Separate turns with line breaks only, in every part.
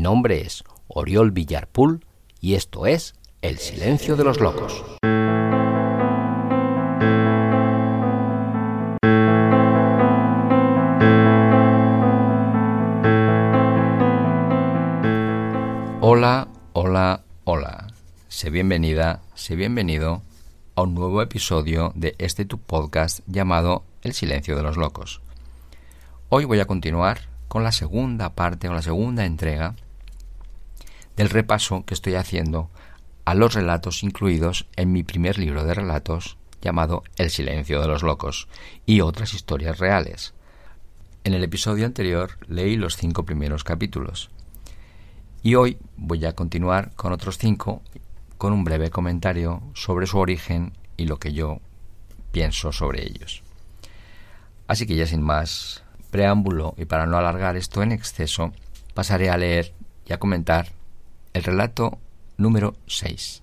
Mi nombre es Oriol Villarpool y esto es El Silencio de los Locos. Hola, hola, hola. Sé bienvenida, sé bienvenido a un nuevo episodio de este tu podcast llamado El Silencio de los Locos. Hoy voy a continuar con la segunda parte, con la segunda entrega del repaso que estoy haciendo a los relatos incluidos en mi primer libro de relatos llamado El silencio de los locos y otras historias reales. En el episodio anterior leí los cinco primeros capítulos y hoy voy a continuar con otros cinco con un breve comentario sobre su origen y lo que yo pienso sobre ellos. Así que ya sin más preámbulo y para no alargar esto en exceso, pasaré a leer y a comentar el relato número 6.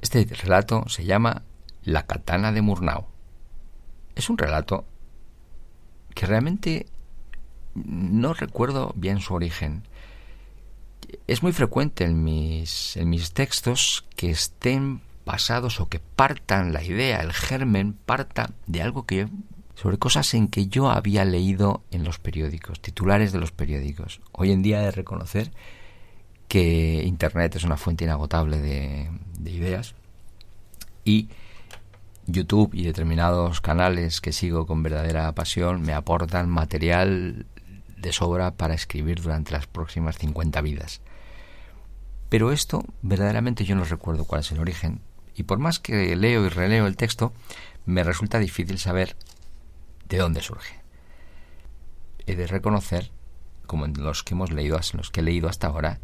Este relato se llama La katana de Murnau. Es un relato que realmente no recuerdo bien su origen. Es muy frecuente en mis, en mis textos que estén basados o que partan la idea, el germen, parta de algo que sobre cosas en que yo había leído en los periódicos, titulares de los periódicos. Hoy en día de reconocer que Internet es una fuente inagotable de, de ideas y YouTube y determinados canales que sigo con verdadera pasión me aportan material de sobra para escribir durante las próximas 50 vidas. Pero esto verdaderamente yo no recuerdo cuál es el origen y por más que leo y releo el texto, me resulta difícil saber de dónde surge. He de reconocer, como en los que hemos leído, en los que he leído hasta ahora,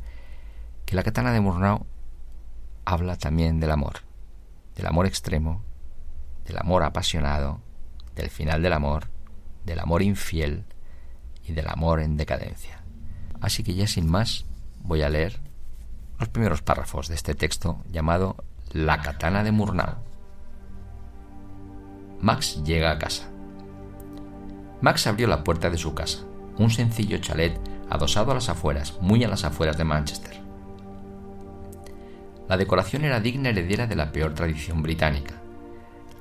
que la katana de Murnau habla también del amor, del amor extremo, del amor apasionado, del final del amor, del amor infiel y del amor en decadencia. Así que ya sin más voy a leer los primeros párrafos de este texto llamado La katana de Murnau. Max llega a casa. Max abrió la puerta de su casa, un sencillo chalet adosado a las afueras, muy a las afueras de Manchester. La decoración era digna heredera de la peor tradición británica.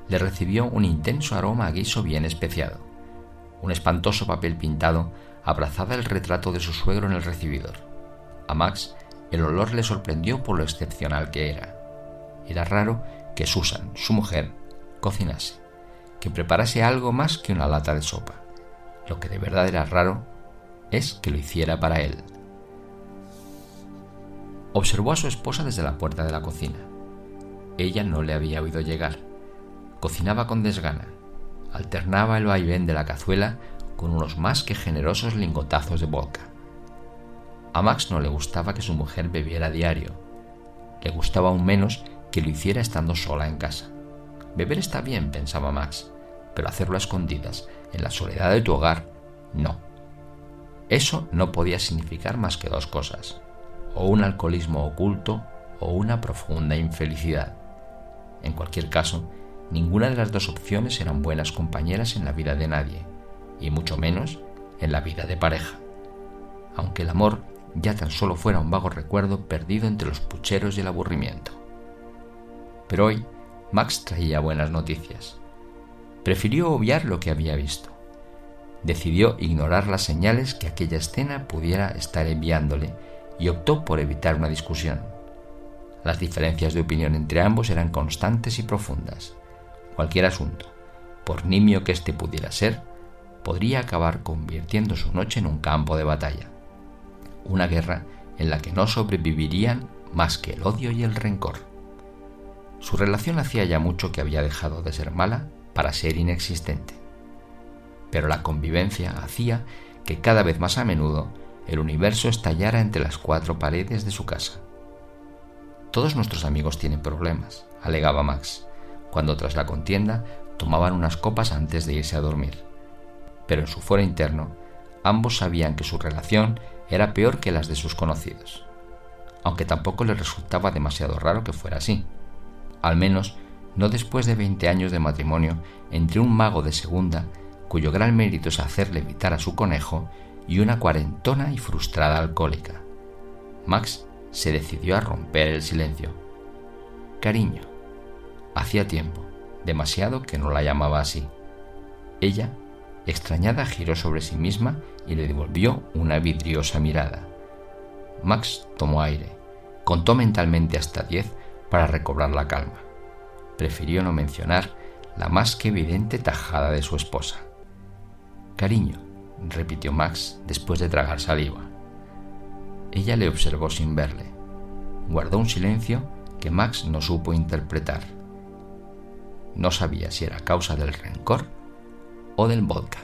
Le recibió un intenso aroma a guiso bien especiado. Un espantoso papel pintado abrazaba el retrato de su suegro en el recibidor. A Max el olor le sorprendió por lo excepcional que era. Era raro que Susan, su mujer, cocinase, que preparase algo más que una lata de sopa. Lo que de verdad era raro es que lo hiciera para él. Observó a su esposa desde la puerta de la cocina. Ella no le había oído llegar. Cocinaba con desgana. Alternaba el vaivén de la cazuela con unos más que generosos lingotazos de vodka. A Max no le gustaba que su mujer bebiera a diario. Le gustaba aún menos que lo hiciera estando sola en casa. Beber está bien, pensaba Max, pero hacerlo a escondidas, en la soledad de tu hogar, no. Eso no podía significar más que dos cosas, o un alcoholismo oculto o una profunda infelicidad. En cualquier caso, ninguna de las dos opciones eran buenas compañeras en la vida de nadie, y mucho menos en la vida de pareja. Aunque el amor ya tan solo fuera un vago recuerdo perdido entre los pucheros y el aburrimiento. Pero hoy Max traía buenas noticias. Prefirió obviar lo que había visto. Decidió ignorar las señales que aquella escena pudiera estar enviándole y optó por evitar una discusión. Las diferencias de opinión entre ambos eran constantes y profundas. Cualquier asunto, por nimio que éste pudiera ser, podría acabar convirtiendo su noche en un campo de batalla. Una guerra en la que no sobrevivirían más que el odio y el rencor. Su relación hacía ya mucho que había dejado de ser mala para ser inexistente. Pero la convivencia hacía que cada vez más a menudo el universo estallara entre las cuatro paredes de su casa. Todos nuestros amigos tienen problemas, alegaba Max, cuando tras la contienda tomaban unas copas antes de irse a dormir. Pero en su fuero interno, ambos sabían que su relación era peor que las de sus conocidos, aunque tampoco les resultaba demasiado raro que fuera así. Al menos no después de 20 años de matrimonio entre un mago de segunda, cuyo gran mérito es hacerle evitar a su conejo, y una cuarentona y frustrada alcohólica. Max se decidió a romper el silencio. Cariño. Hacía tiempo, demasiado que no la llamaba así. Ella, extrañada, giró sobre sí misma y le devolvió una vidriosa mirada. Max tomó aire, contó mentalmente hasta diez para recobrar la calma. Prefirió no mencionar la más que evidente tajada de su esposa. Cariño, repitió Max después de tragar saliva. Ella le observó sin verle. Guardó un silencio que Max no supo interpretar. No sabía si era causa del rencor o del vodka.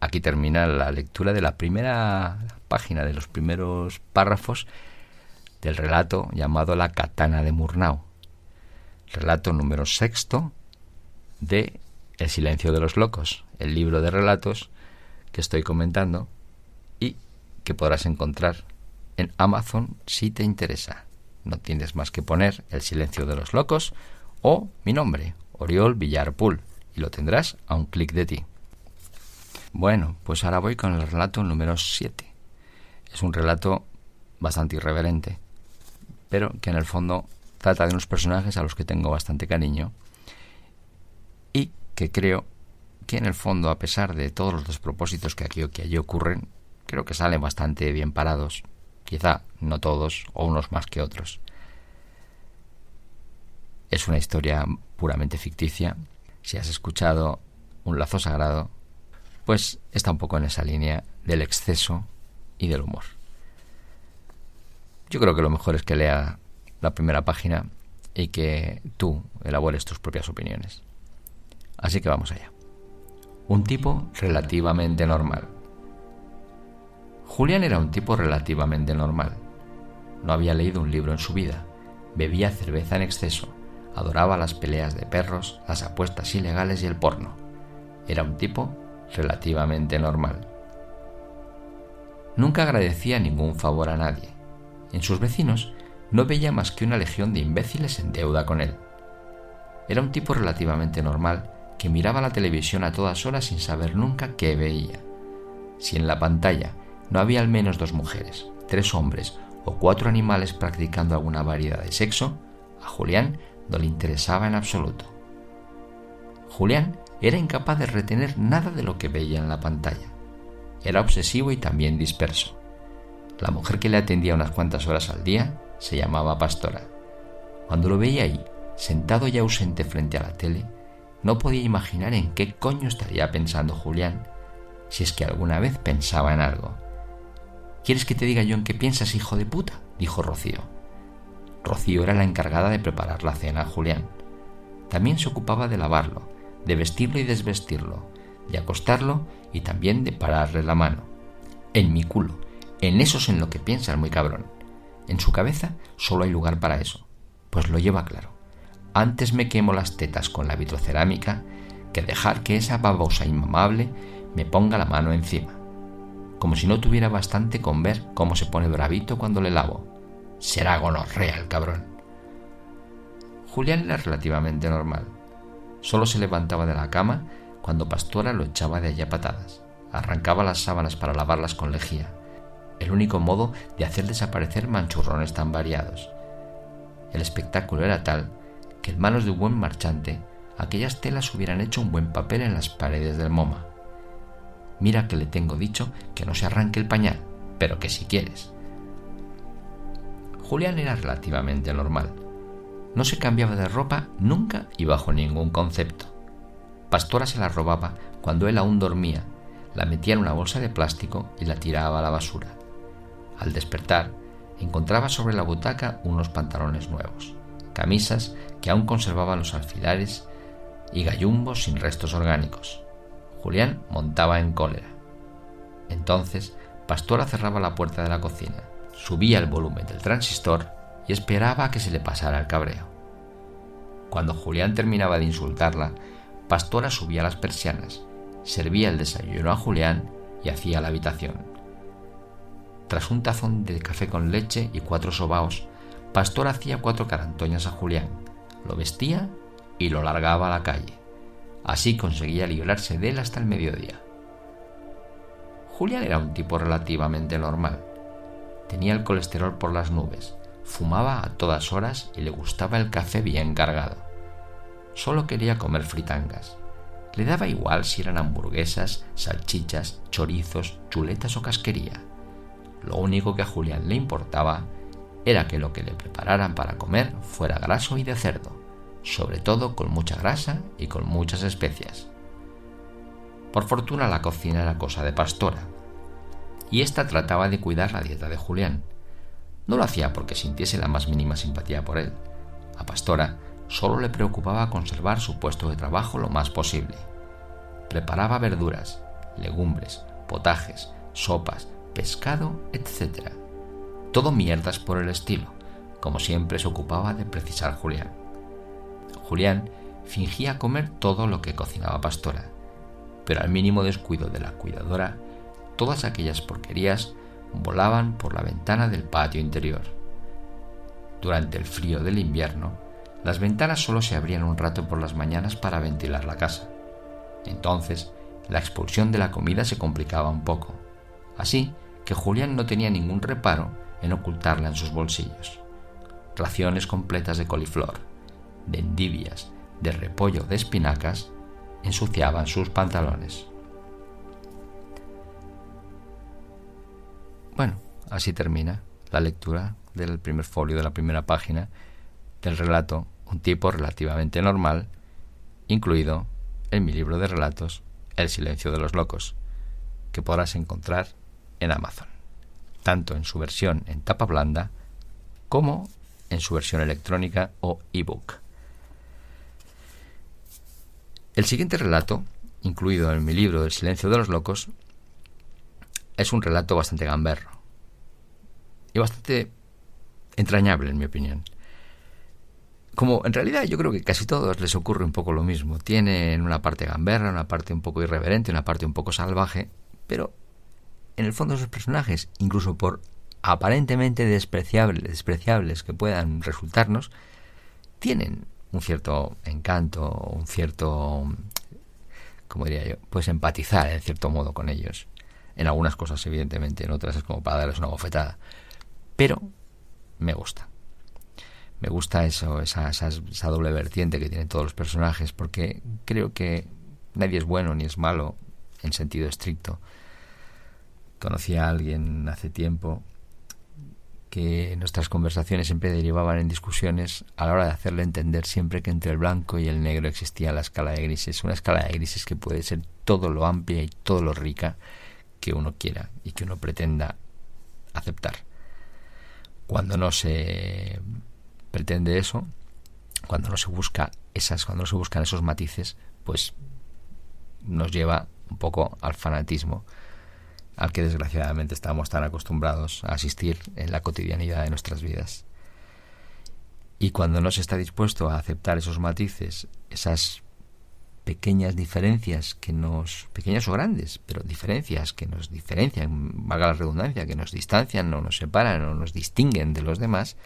Aquí termina la lectura de la primera página, de los primeros párrafos del relato llamado La Katana de Murnau. Relato número sexto de El silencio de los locos, el libro de relatos que estoy comentando y que podrás encontrar en Amazon si te interesa. No tienes más que poner El silencio de los locos o mi nombre, Oriol Villarpool, y lo tendrás a un clic de ti. Bueno, pues ahora voy con el relato número 7. Es un relato bastante irreverente, pero que en el fondo trata de unos personajes a los que tengo bastante cariño que creo que en el fondo, a pesar de todos los despropósitos que aquí que allí ocurren, creo que salen bastante bien parados. Quizá no todos, o unos más que otros. Es una historia puramente ficticia. Si has escuchado Un lazo sagrado, pues está un poco en esa línea del exceso y del humor. Yo creo que lo mejor es que lea la primera página y que tú elabores tus propias opiniones. Así que vamos allá. Un tipo relativamente normal. Julián era un tipo relativamente normal. No había leído un libro en su vida, bebía cerveza en exceso, adoraba las peleas de perros, las apuestas ilegales y el porno. Era un tipo relativamente normal. Nunca agradecía ningún favor a nadie. En sus vecinos no veía más que una legión de imbéciles en deuda con él. Era un tipo relativamente normal que miraba la televisión a todas horas sin saber nunca qué veía. Si en la pantalla no había al menos dos mujeres, tres hombres o cuatro animales practicando alguna variedad de sexo, a Julián no le interesaba en absoluto. Julián era incapaz de retener nada de lo que veía en la pantalla. Era obsesivo y también disperso. La mujer que le atendía unas cuantas horas al día se llamaba Pastora. Cuando lo veía ahí, sentado y ausente frente a la tele, no podía imaginar en qué coño estaría pensando Julián, si es que alguna vez pensaba en algo. ¿Quieres que te diga yo en qué piensas, hijo de puta? dijo Rocío. Rocío era la encargada de preparar la cena a Julián. También se ocupaba de lavarlo, de vestirlo y desvestirlo, de acostarlo y también de pararle la mano. En mi culo, en eso es en lo que piensas, muy cabrón. En su cabeza solo hay lugar para eso, pues lo lleva claro. Antes me quemo las tetas con la vitrocerámica que dejar que esa babosa inmamable me ponga la mano encima. Como si no tuviera bastante con ver cómo se pone bravito cuando le lavo. Será gonorrea el cabrón. Julián era relativamente normal. Solo se levantaba de la cama cuando Pastora lo echaba de allá patadas. Arrancaba las sábanas para lavarlas con lejía el único modo de hacer desaparecer manchurrones tan variados. El espectáculo era tal que en manos de un buen marchante aquellas telas hubieran hecho un buen papel en las paredes del MoMA. Mira que le tengo dicho que no se arranque el pañal, pero que si quieres. Julián era relativamente normal. No se cambiaba de ropa nunca y bajo ningún concepto. Pastora se la robaba cuando él aún dormía, la metía en una bolsa de plástico y la tiraba a la basura. Al despertar, encontraba sobre la butaca unos pantalones nuevos, camisas que aún conservaban los alfilares y gallumbos sin restos orgánicos. Julián montaba en cólera. Entonces, Pastora cerraba la puerta de la cocina, subía el volumen del transistor y esperaba a que se le pasara el cabreo. Cuando Julián terminaba de insultarla, Pastora subía las persianas, servía el desayuno a Julián y hacía la habitación. Tras un tazón de café con leche y cuatro sobaos, Pastor hacía cuatro carantoñas a Julián, lo vestía y lo largaba a la calle. Así conseguía librarse de él hasta el mediodía. Julián era un tipo relativamente normal. Tenía el colesterol por las nubes, fumaba a todas horas y le gustaba el café bien cargado. Solo quería comer fritangas. Le daba igual si eran hamburguesas, salchichas, chorizos, chuletas o casquería. Lo único que a Julián le importaba era que lo que le prepararan para comer fuera graso y de cerdo, sobre todo con mucha grasa y con muchas especias. Por fortuna la cocina era cosa de pastora, y ésta trataba de cuidar la dieta de Julián. No lo hacía porque sintiese la más mínima simpatía por él. A Pastora solo le preocupaba conservar su puesto de trabajo lo más posible. Preparaba verduras, legumbres, potajes, sopas, pescado, etc. Todo mierdas por el estilo, como siempre se ocupaba de precisar Julián. Julián fingía comer todo lo que cocinaba Pastora, pero al mínimo descuido de la cuidadora, todas aquellas porquerías volaban por la ventana del patio interior. Durante el frío del invierno, las ventanas solo se abrían un rato por las mañanas para ventilar la casa. Entonces, la expulsión de la comida se complicaba un poco. Así que Julián no tenía ningún reparo en ocultarla en sus bolsillos. Raciones completas de coliflor, de endivias, de repollo, de espinacas, ensuciaban sus pantalones. Bueno, así termina la lectura del primer folio de la primera página del relato Un tipo relativamente normal, incluido en mi libro de relatos El silencio de los locos, que podrás encontrar en Amazon, tanto en su versión en tapa blanda como en su versión electrónica o ebook. El siguiente relato, incluido en mi libro El silencio de los locos, es un relato bastante gamberro y bastante entrañable, en mi opinión. Como en realidad yo creo que casi todos les ocurre un poco lo mismo. Tienen una parte gamberra, una parte un poco irreverente, una parte un poco salvaje, pero en el fondo esos personajes, incluso por aparentemente despreciables, despreciables que puedan resultarnos, tienen un cierto encanto, un cierto, como diría yo, pues empatizar en cierto modo con ellos. En algunas cosas, evidentemente, en otras es como para darles una bofetada. Pero me gusta. Me gusta eso, esa, esa, doble vertiente que tienen todos los personajes, porque creo que nadie es bueno ni es malo en sentido estricto. Conocí a alguien hace tiempo que nuestras conversaciones siempre derivaban en discusiones a la hora de hacerle entender siempre que entre el blanco y el negro existía la escala de grises, una escala de grises que puede ser todo lo amplia y todo lo rica que uno quiera y que uno pretenda aceptar. Cuando no se pretende eso, cuando no se busca esas, cuando no se buscan esos matices, pues nos lleva un poco al fanatismo al que desgraciadamente estamos tan acostumbrados a asistir en la cotidianidad de nuestras vidas. Y cuando no se está dispuesto a aceptar esos matices, esas pequeñas diferencias que nos, pequeñas o grandes, pero diferencias que nos diferencian, valga la redundancia, que nos distancian o nos separan o nos distinguen de los demás,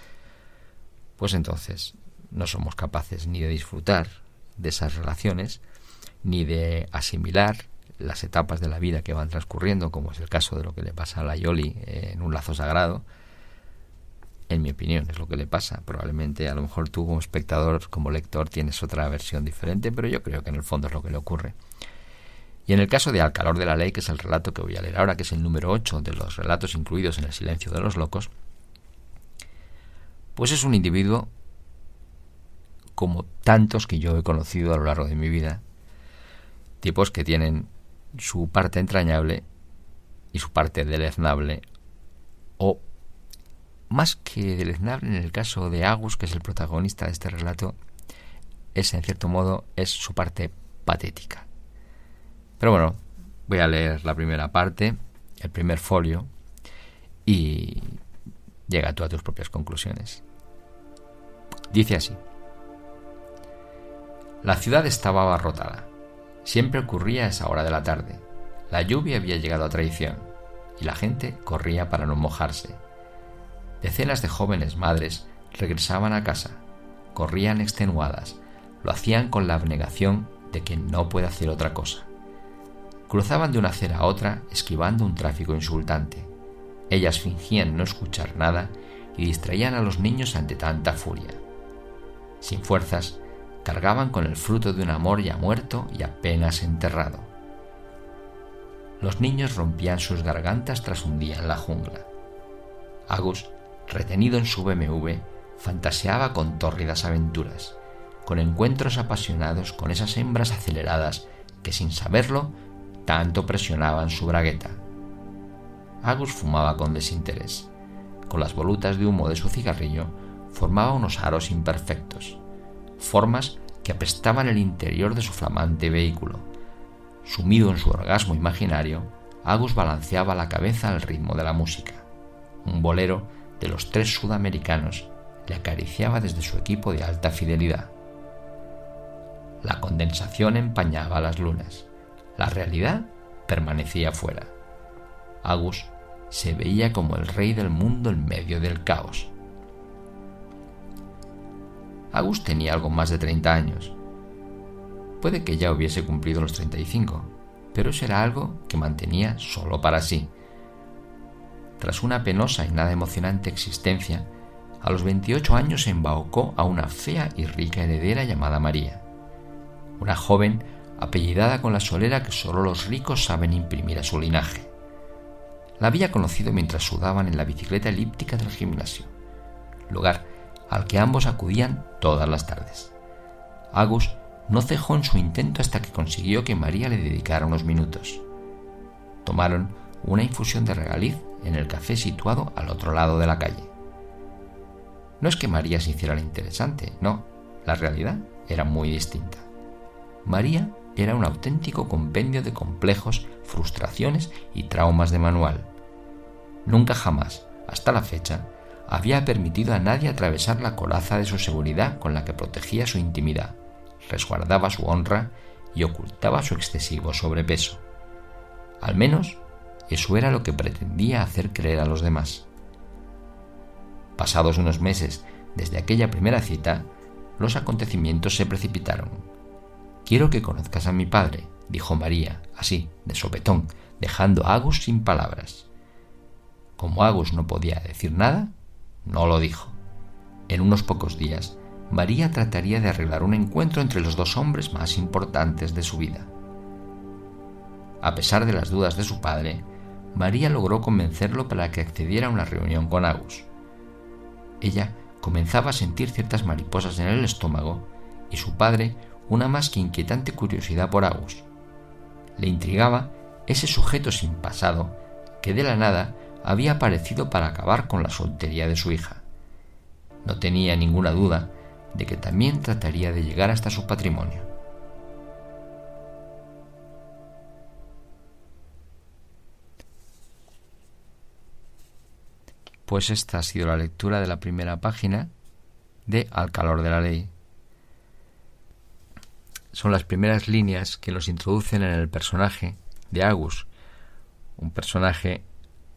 pues entonces no somos capaces ni de disfrutar de esas relaciones, ni de asimilar las etapas de la vida que van transcurriendo, como es el caso de lo que le pasa a la Yoli en un lazo sagrado, en mi opinión, es lo que le pasa. Probablemente a lo mejor tú como espectador, como lector, tienes otra versión diferente, pero yo creo que en el fondo es lo que le ocurre. Y en el caso de Al calor de la ley, que es el relato que voy a leer ahora, que es el número 8 de los relatos incluidos en el silencio de los locos, pues es un individuo como tantos que yo he conocido a lo largo de mi vida, tipos que tienen su parte entrañable y su parte deleznable o más que deleznable en el caso de Agus, que es el protagonista de este relato, es en cierto modo es su parte patética. Pero bueno, voy a leer la primera parte, el primer folio, y llega tú a tus propias conclusiones. Dice así. La ciudad estaba abarrotada. Siempre ocurría a esa hora de la tarde. La lluvia había llegado a traición y la gente corría para no mojarse Decenas de jóvenes madres regresaban a casa, corrían extenuadas, lo hacían con la abnegación de que no puede hacer otra cosa. Cruzaban de una acera a otra esquivando un tráfico insultante. Ellas fingían no escuchar nada y distraían a los niños ante tanta furia. Sin fuerzas, cargaban con el fruto de un amor ya muerto y apenas enterrado. Los niños rompían sus gargantas tras un día en la jungla. Agus, retenido en su BMW, fantaseaba con tórridas aventuras, con encuentros apasionados con esas hembras aceleradas que sin saberlo tanto presionaban su bragueta. Agus fumaba con desinterés. Con las volutas de humo de su cigarrillo formaba unos aros imperfectos, formas que apestaban el interior de su flamante vehículo. Sumido en su orgasmo imaginario, Agus balanceaba la cabeza al ritmo de la música. Un bolero de los tres sudamericanos le acariciaba desde su equipo de alta fidelidad. La condensación empañaba las lunas. La realidad permanecía fuera. Agus se veía como el rey del mundo en medio del caos. Agus tenía algo más de 30 años. Puede que ya hubiese cumplido los 35, pero eso era algo que mantenía solo para sí. Tras una penosa y nada emocionante existencia, a los 28 años se embaucó a una fea y rica heredera llamada María, una joven apellidada con la solera que solo los ricos saben imprimir a su linaje. La había conocido mientras sudaban en la bicicleta elíptica del gimnasio, lugar al que ambos acudían todas las tardes. Agus no cejó en su intento hasta que consiguió que María le dedicara unos minutos. Tomaron una infusión de regaliz en el café situado al otro lado de la calle. No es que María se hiciera la interesante, no, la realidad era muy distinta. María era un auténtico compendio de complejos, frustraciones y traumas de manual. Nunca jamás, hasta la fecha, había permitido a nadie atravesar la coraza de su seguridad con la que protegía su intimidad, resguardaba su honra y ocultaba su excesivo sobrepeso. Al menos eso era lo que pretendía hacer creer a los demás. Pasados unos meses desde aquella primera cita, los acontecimientos se precipitaron. Quiero que conozcas a mi padre, dijo María, así, de sopetón, dejando a Agus sin palabras. Como Agus no podía decir nada, no lo dijo. En unos pocos días, María trataría de arreglar un encuentro entre los dos hombres más importantes de su vida. A pesar de las dudas de su padre, María logró convencerlo para que accediera a una reunión con Agus. Ella comenzaba a sentir ciertas mariposas en el estómago y su padre una más que inquietante curiosidad por Agus. Le intrigaba ese sujeto sin pasado que de la nada había aparecido para acabar con la soltería de su hija. No tenía ninguna duda de que también trataría de llegar hasta su patrimonio. Pues esta ha sido la lectura de la primera página de Al calor de la ley. Son las primeras líneas que nos introducen en el personaje de Agus, un personaje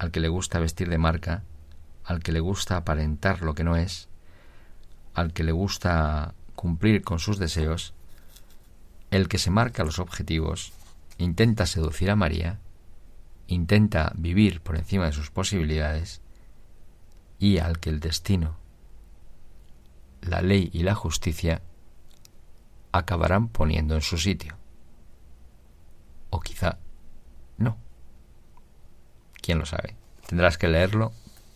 al que le gusta vestir de marca, al que le gusta aparentar lo que no es, al que le gusta cumplir con sus deseos, el que se marca los objetivos, intenta seducir a María, intenta vivir por encima de sus posibilidades y al que el destino, la ley y la justicia acabarán poniendo en su sitio. O quizá. ¿Quién lo sabe? Tendrás que leerlo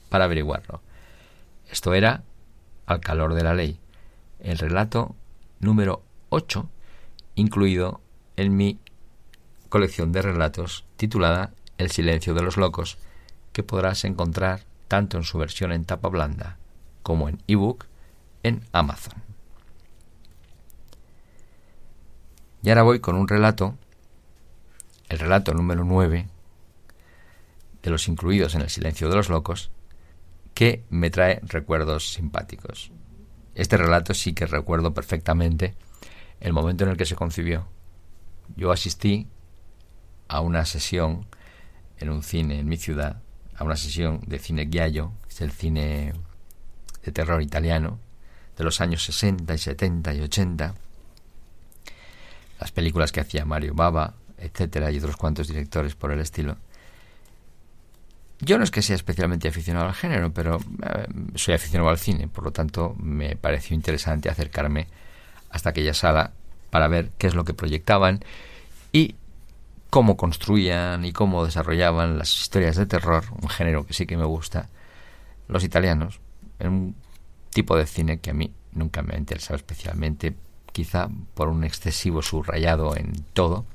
para averiguarlo. Esto era Al calor de la ley, el relato número 8, incluido en mi colección de relatos titulada El silencio de los locos, que podrás encontrar tanto en su versión en tapa blanda como en ebook en Amazon. Y ahora voy con un relato, el relato número 9, de los incluidos en el silencio de los locos, que me trae recuerdos simpáticos. Este relato sí que recuerdo perfectamente el momento en el que se concibió. Yo asistí a una sesión en un cine en mi ciudad a una sesión de cine Giallo, que es el cine de terror italiano, de los años 60 y 70 y 80, las películas que hacía Mario Baba, etcétera, y otros cuantos directores por el estilo. Yo no es que sea especialmente aficionado al género, pero eh, soy aficionado al cine, por lo tanto me pareció interesante acercarme hasta aquella sala para ver qué es lo que proyectaban y cómo construían y cómo desarrollaban las historias de terror, un género que sí que me gusta, los italianos, en un tipo de cine que a mí nunca me ha interesado especialmente, quizá por un excesivo subrayado en todo,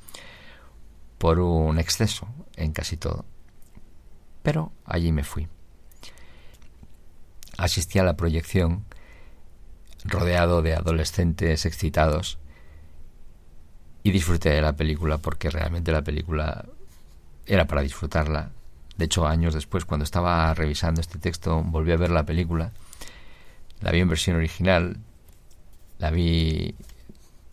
por un exceso en casi todo. Pero allí me fui. Asistí a la proyección rodeado de adolescentes excitados y disfruté de la película porque realmente la película era para disfrutarla. De hecho, años después, cuando estaba revisando este texto, volví a ver la película. La vi en versión original, la vi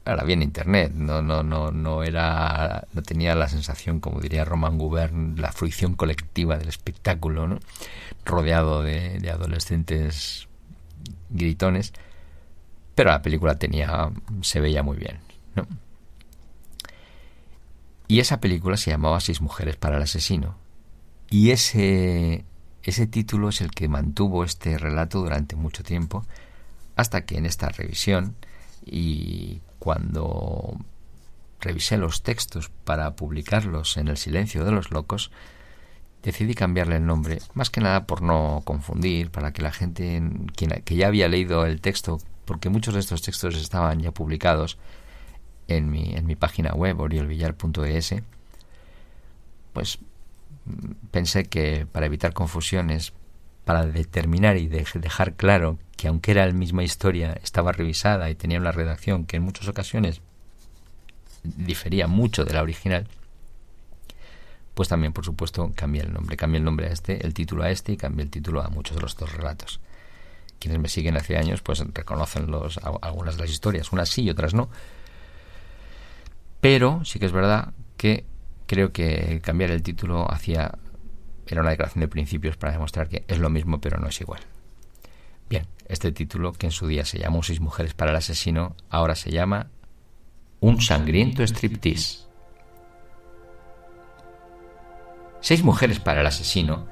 la vi en internet, no, no, no, no era, no tenía la sensación, como diría Roman Gubern, la fruición colectiva del espectáculo, ¿no? rodeado de, de adolescentes gritones, pero la película tenía, se veía muy bien, ¿no? Y esa película se llamaba Seis mujeres para el asesino. Y ese, ese título es el que mantuvo este relato durante mucho tiempo, hasta que en esta revisión y cuando revisé los textos para publicarlos en El silencio de los locos, decidí cambiarle el nombre, más que nada por no confundir, para que la gente que ya había leído el texto, porque muchos de estos textos estaban ya publicados, en mi, en mi página web, oriolvillar.es, pues pensé que para evitar confusiones, para determinar y dejar claro que aunque era la misma historia, estaba revisada y tenía una redacción que en muchas ocasiones difería mucho de la original, pues también, por supuesto, cambié el nombre. Cambié el nombre a este, el título a este y cambié el título a muchos de los dos relatos. Quienes me siguen hace años, pues reconocen los, algunas de las historias, unas sí y otras no, pero sí que es verdad que creo que cambiar el título hacía era una declaración de principios para demostrar que es lo mismo pero no es igual. Este título que en su día se llamó Seis mujeres para el asesino, ahora se llama Un sangriento striptease. Seis mujeres para el asesino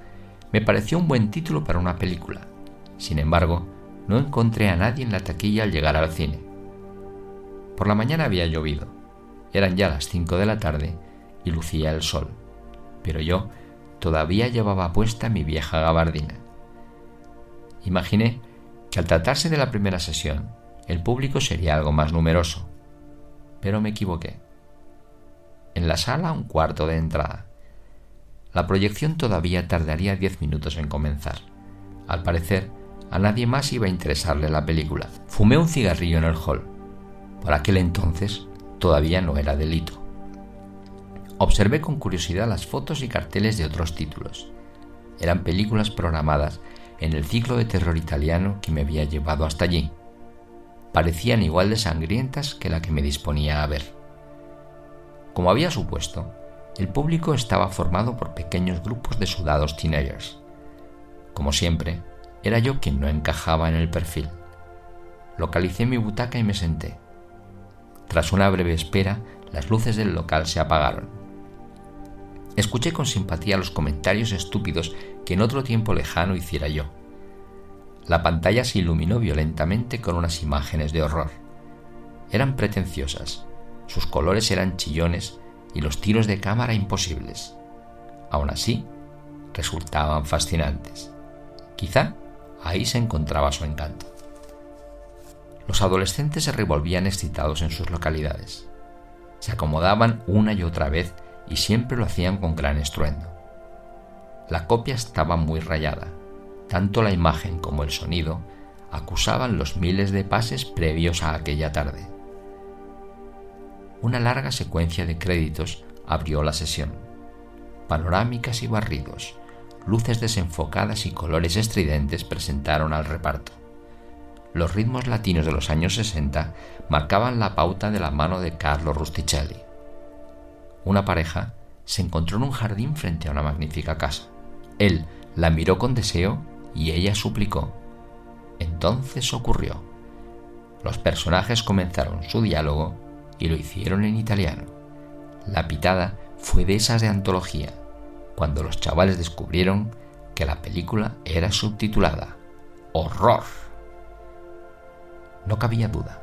me pareció un buen título para una película. Sin embargo, no encontré a nadie en la taquilla al llegar al cine. Por la mañana había llovido eran ya las cinco de la tarde y lucía el sol, pero yo todavía llevaba puesta mi vieja gabardina. Imaginé al tratarse de la primera sesión, el público sería algo más numeroso, pero me equivoqué. En la sala un cuarto de entrada. La proyección todavía tardaría diez minutos en comenzar. Al parecer, a nadie más iba a interesarle la película. Fumé un cigarrillo en el hall. Por aquel entonces todavía no era delito. Observé con curiosidad las fotos y carteles de otros títulos. Eran películas programadas en el ciclo de terror italiano que me había llevado hasta allí. Parecían igual de sangrientas que la que me disponía a ver. Como había supuesto, el público estaba formado por pequeños grupos de sudados teenagers. Como siempre, era yo quien no encajaba en el perfil. Localicé mi butaca y me senté. Tras una breve espera, las luces del local se apagaron. Escuché con simpatía los comentarios estúpidos que en otro tiempo lejano hiciera yo. La pantalla se iluminó violentamente con unas imágenes de horror. Eran pretenciosas, sus colores eran chillones y los tiros de cámara imposibles. Aún así, resultaban fascinantes. Quizá ahí se encontraba su encanto los adolescentes se revolvían excitados en sus localidades. Se acomodaban una y otra vez y siempre lo hacían con gran estruendo. La copia estaba muy rayada. Tanto la imagen como el sonido acusaban los miles de pases previos a aquella tarde. Una larga secuencia de créditos abrió la sesión. Panorámicas y barridos, luces desenfocadas y colores estridentes presentaron al reparto los ritmos latinos de los años 60 marcaban la pauta de la mano de Carlo Rusticelli. Una pareja se encontró en un jardín frente a una magnífica casa. Él la miró con deseo y ella suplicó. Entonces ocurrió. Los personajes comenzaron su diálogo y lo hicieron en italiano. La pitada fue de esas de antología, cuando los chavales descubrieron que la película era subtitulada. ¡Horror! No cabía duda.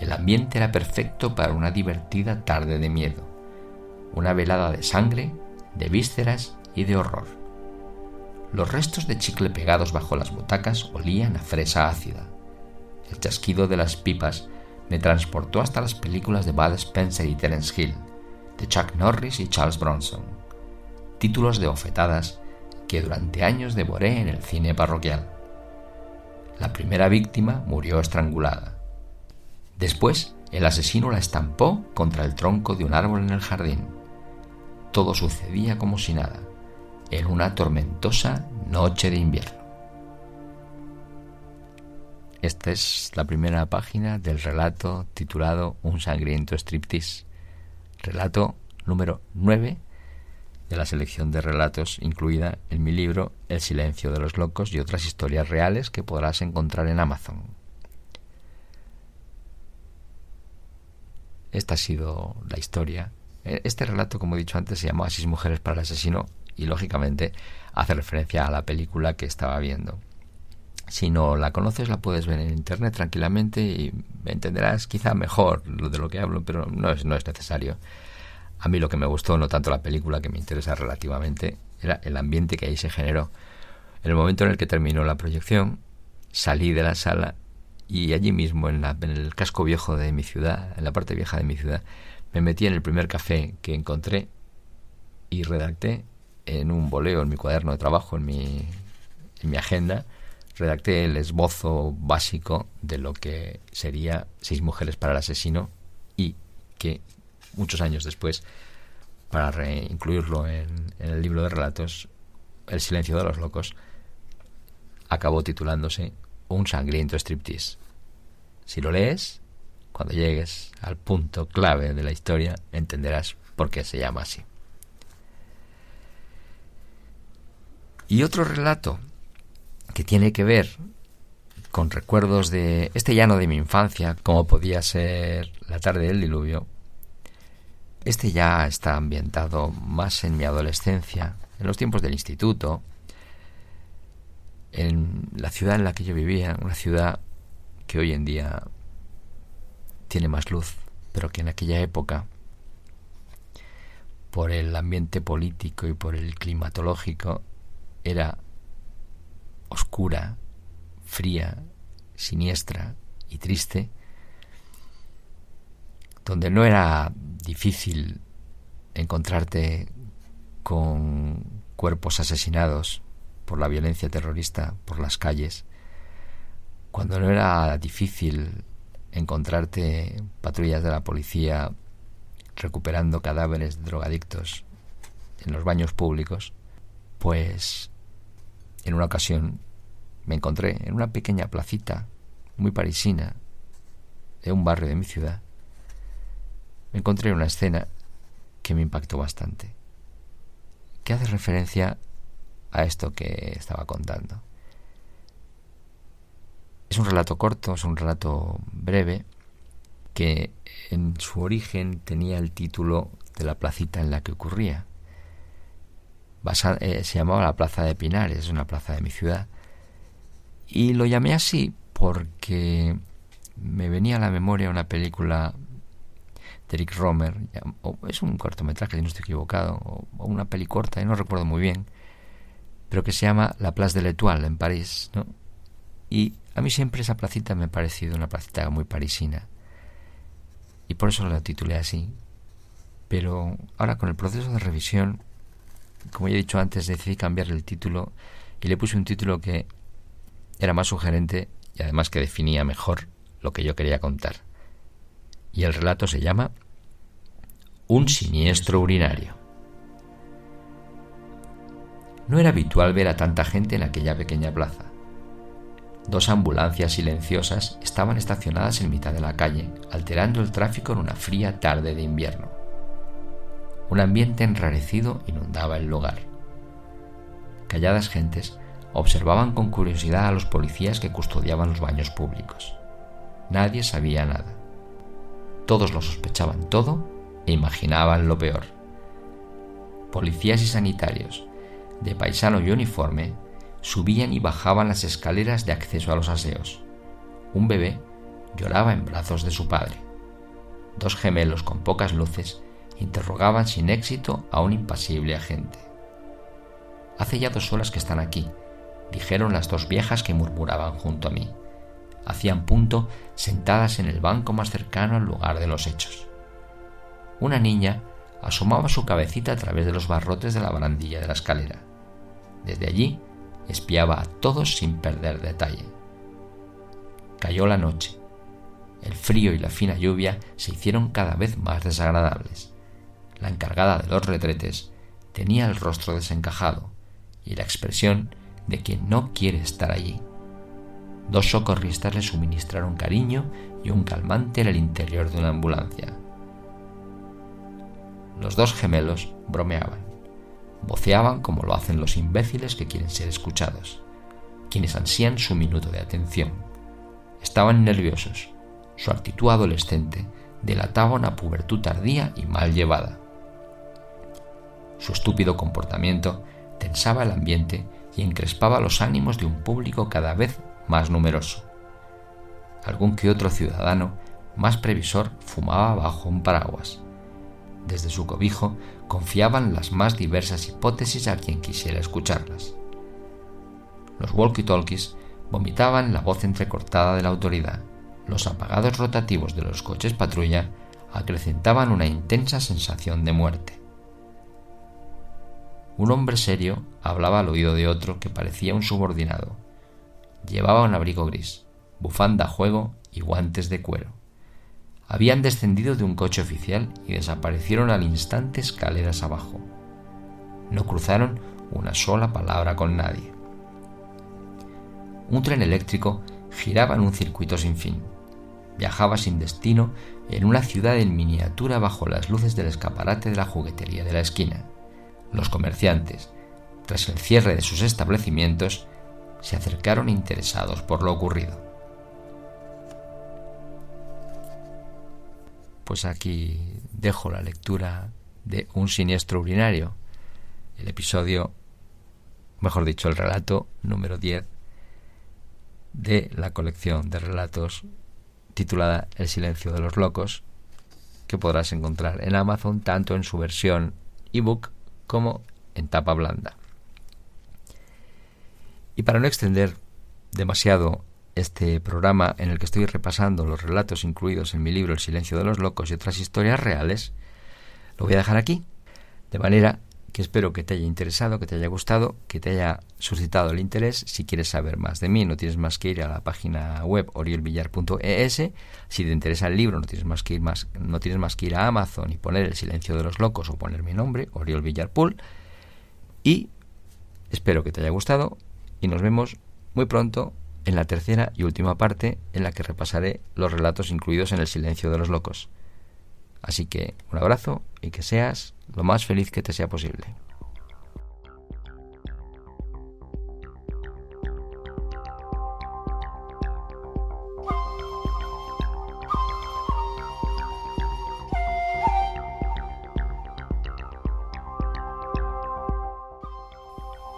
El ambiente era perfecto para una divertida tarde de miedo. Una velada de sangre, de vísceras y de horror. Los restos de chicle pegados bajo las butacas olían a fresa ácida. El chasquido de las pipas me transportó hasta las películas de Bud Spencer y Terence Hill, de Chuck Norris y Charles Bronson. Títulos de ofetadas que durante años devoré en el cine parroquial. La primera víctima murió estrangulada. Después, el asesino la estampó contra el tronco de un árbol en el jardín. Todo sucedía como si nada, en una tormentosa noche de invierno. Esta es la primera página del relato titulado Un sangriento striptease. Relato número 9 de la selección de relatos incluida en mi libro El silencio de los locos y otras historias reales que podrás encontrar en Amazon. Esta ha sido la historia. E, este relato, como he dicho antes, se llamaba Seis mujeres para el asesino y lógicamente hace referencia a la película que estaba viendo. Si no la conoces, la puedes ver en internet tranquilamente y entenderás quizá mejor de lo que hablo, pero no es, no es necesario. A mí lo que me gustó, no tanto la película, que me interesa relativamente, era el ambiente que ahí se generó. En el momento en el que terminó la proyección, salí de la sala y allí mismo, en, en el casco viejo de mi ciudad, en la parte vieja de mi ciudad, me metí en el primer café que encontré y redacté en un boleo, en mi cuaderno de trabajo, en mi, en mi agenda, redacté el esbozo básico de lo que sería Seis mujeres para el asesino y que muchos años después, para reincluirlo en, en el libro de relatos, El silencio de los locos, acabó titulándose Un sangriento striptease. Si lo lees, cuando llegues al punto clave de la historia, entenderás por qué se llama así. Y otro relato que tiene que ver con recuerdos de este llano de mi infancia, como podía ser la tarde del diluvio, este ya está ambientado más en mi adolescencia, en los tiempos del instituto, en la ciudad en la que yo vivía, una ciudad que hoy en día tiene más luz, pero que en aquella época, por el ambiente político y por el climatológico, era oscura, fría, siniestra y triste, donde no era difícil encontrarte con cuerpos asesinados por la violencia terrorista por las calles, cuando no era difícil encontrarte patrullas de la policía recuperando cadáveres de drogadictos en los baños públicos, pues en una ocasión me encontré en una pequeña placita muy parisina de un barrio de mi ciudad me encontré una escena que me impactó bastante, que hace referencia a esto que estaba contando. Es un relato corto, es un relato breve, que en su origen tenía el título de la placita en la que ocurría. Eh, se llamaba la Plaza de Pinares, es una plaza de mi ciudad. Y lo llamé así porque me venía a la memoria una película de Rick Romer, es un cortometraje, si no estoy equivocado, o, una peli corta, no recuerdo muy bien, pero que se llama La Place de l'Etoile en París, ¿no? Y a mí siempre esa placita me ha parecido una placita muy parisina, y por eso la titulé así. Pero ahora con el proceso de revisión, como ya he dicho antes, decidí cambiar el título y le puse un título que era más sugerente y además que definía mejor lo que yo quería contar y el relato se llama Un siniestro urinario. No era habitual ver a tanta gente en aquella pequeña plaza. Dos ambulancias silenciosas estaban estacionadas en mitad de la calle, alterando el tráfico en una fría tarde de invierno. Un ambiente enrarecido inundaba el lugar. Calladas gentes observaban con curiosidad a los policías que custodiaban los baños públicos. Nadie sabía nada. Todos lo sospechaban todo e imaginaban lo peor. Policías y sanitarios, de paisano y uniforme, subían y bajaban las escaleras de acceso a los aseos. Un bebé lloraba en brazos de su padre. Dos gemelos con pocas luces interrogaban sin éxito a un impasible agente. Hace ya dos horas que están aquí, dijeron las dos viejas que murmuraban junto a mí. Hacían punto sentadas en el banco más cercano al lugar de los hechos. Una niña asomaba su cabecita a través de los barrotes de la barandilla de la escalera. Desde allí espiaba a todos sin perder detalle. Cayó la noche. El frío y la fina lluvia se hicieron cada vez más desagradables. La encargada de los retretes tenía el rostro desencajado y la expresión de quien no quiere estar allí. Dos socorristas le suministraron cariño y un calmante en el interior de una ambulancia. Los dos gemelos bromeaban, voceaban como lo hacen los imbéciles que quieren ser escuchados, quienes ansían su minuto de atención. Estaban nerviosos. Su actitud adolescente delataba una pubertud tardía y mal llevada. Su estúpido comportamiento tensaba el ambiente y encrespaba los ánimos de un público cada vez más numeroso. Algún que otro ciudadano más previsor fumaba bajo un paraguas. Desde su cobijo confiaban las más diversas hipótesis a quien quisiera escucharlas. Los walkie-talkies vomitaban la voz entrecortada de la autoridad. Los apagados rotativos de los coches patrulla acrecentaban una intensa sensación de muerte. Un hombre serio hablaba al oído de otro que parecía un subordinado. Llevaba un abrigo gris, bufanda a juego y guantes de cuero. Habían descendido de un coche oficial y desaparecieron al instante escaleras abajo. No cruzaron una sola palabra con nadie. Un tren eléctrico giraba en un circuito sin fin. Viajaba sin destino en una ciudad en miniatura bajo las luces del escaparate de la juguetería de la esquina. Los comerciantes, tras el cierre de sus establecimientos, se acercaron interesados por lo ocurrido. Pues aquí dejo la lectura de Un siniestro urinario, el episodio, mejor dicho, el relato número 10 de la colección de relatos titulada El silencio de los locos, que podrás encontrar en Amazon tanto en su versión ebook como en tapa blanda. Y para no extender demasiado este programa en el que estoy repasando los relatos incluidos en mi libro El silencio de los locos y otras historias reales, lo voy a dejar aquí, de manera que espero que te haya interesado, que te haya gustado, que te haya suscitado el interés. Si quieres saber más de mí, no tienes más que ir a la página web oriolvillar.es. Si te interesa el libro, no tienes más que ir más, no tienes más que ir a Amazon y poner El silencio de los locos o poner mi nombre, Oriol Villarpool. Y espero que te haya gustado y nos vemos muy pronto en la tercera y última parte en la que repasaré los relatos incluidos en El silencio de los locos. Así que un abrazo y que seas lo más feliz que te sea posible.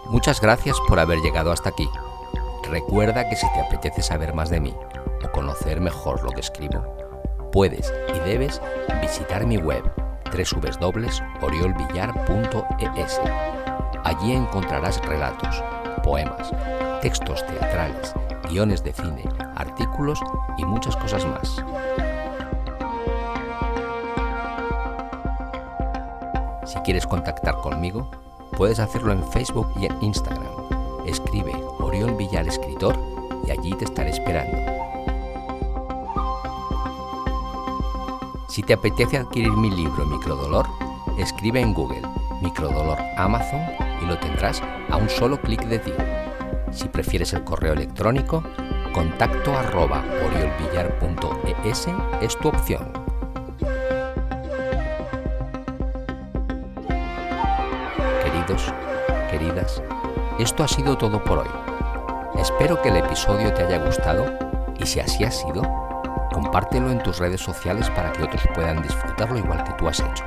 Muchas gracias por haber llegado hasta aquí. Recuerda que si te apetece saber más de mí o conocer mejor lo que escribo, puedes y debes visitar mi web www.oriolvillar.es. Allí encontrarás relatos, poemas, textos teatrales, guiones de cine, artículos y muchas cosas más. Si quieres contactar conmigo, puedes hacerlo en Facebook y en Instagram. Escribe Oriol Villar Escritor y allí te estaré esperando. Si te apetece adquirir mi libro Microdolor, escribe en Google Microdolor Amazon y lo tendrás a un solo clic de ti. Si prefieres el correo electrónico, contacto arroba oriolvillar.es es tu opción. Queridos, queridas, esto ha sido todo por hoy. Espero que el episodio te haya gustado y si así ha sido, Compártelo en tus redes sociales para que otros puedan disfrutarlo igual que tú has hecho.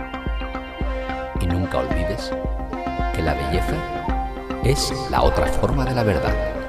Y nunca olvides que la belleza es la otra forma de la verdad.